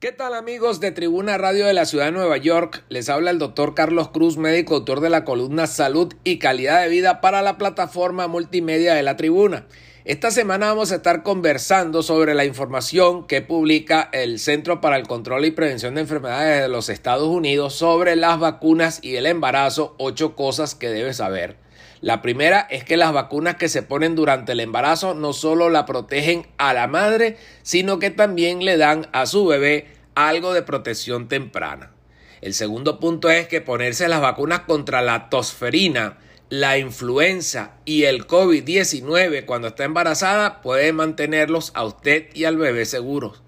¿Qué tal amigos de Tribuna Radio de la Ciudad de Nueva York? Les habla el doctor Carlos Cruz, médico autor de la columna Salud y Calidad de Vida para la plataforma multimedia de la Tribuna. Esta semana vamos a estar conversando sobre la información que publica el Centro para el Control y Prevención de Enfermedades de los Estados Unidos sobre las vacunas y el embarazo, ocho cosas que debes saber. La primera es que las vacunas que se ponen durante el embarazo no solo la protegen a la madre, sino que también le dan a su bebé algo de protección temprana. El segundo punto es que ponerse las vacunas contra la tosferina, la influenza y el COVID-19 cuando está embarazada puede mantenerlos a usted y al bebé seguros.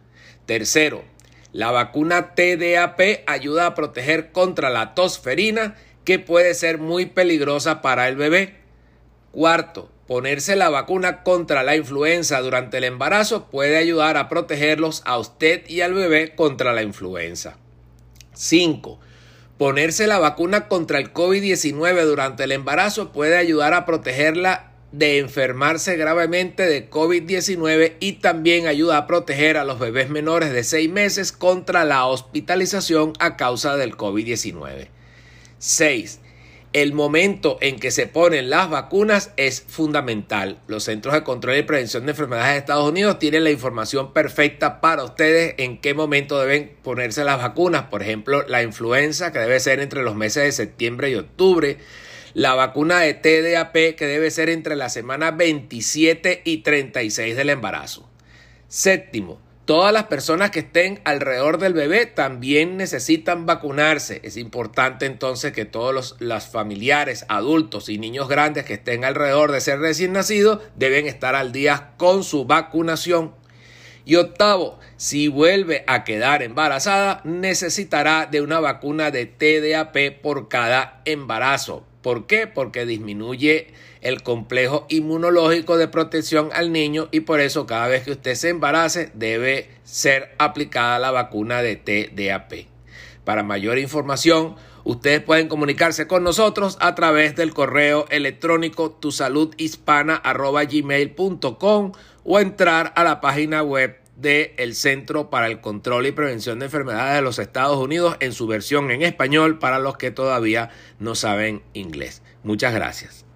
Tercero, la vacuna TDAP ayuda a proteger contra la tosferina que puede ser muy peligrosa para el bebé. Cuarto, ponerse la vacuna contra la influenza durante el embarazo puede ayudar a protegerlos a usted y al bebé contra la influenza. 5. Ponerse la vacuna contra el COVID-19 durante el embarazo puede ayudar a protegerla de enfermarse gravemente de COVID-19 y también ayuda a proteger a los bebés menores de 6 meses contra la hospitalización a causa del COVID-19. 6. El momento en que se ponen las vacunas es fundamental. Los Centros de Control y Prevención de Enfermedades de Estados Unidos tienen la información perfecta para ustedes en qué momento deben ponerse las vacunas. Por ejemplo, la influenza, que debe ser entre los meses de septiembre y octubre. La vacuna de TDAP, que debe ser entre la semana 27 y 36 del embarazo. Séptimo, Todas las personas que estén alrededor del bebé también necesitan vacunarse. Es importante entonces que todos los, familiares, adultos y niños grandes que estén alrededor de ser recién nacido deben estar al día con su vacunación. Y octavo, si vuelve a quedar embarazada, necesitará de una vacuna de TDAP por cada embarazo. ¿Por qué? Porque disminuye el complejo inmunológico de protección al niño y por eso cada vez que usted se embarace debe ser aplicada la vacuna de TDAP. Para mayor información, ustedes pueden comunicarse con nosotros a través del correo electrónico tusaludhispana.gmail.com o entrar a la página web del Centro para el Control y Prevención de Enfermedades de los Estados Unidos en su versión en español para los que todavía no saben inglés. Muchas gracias.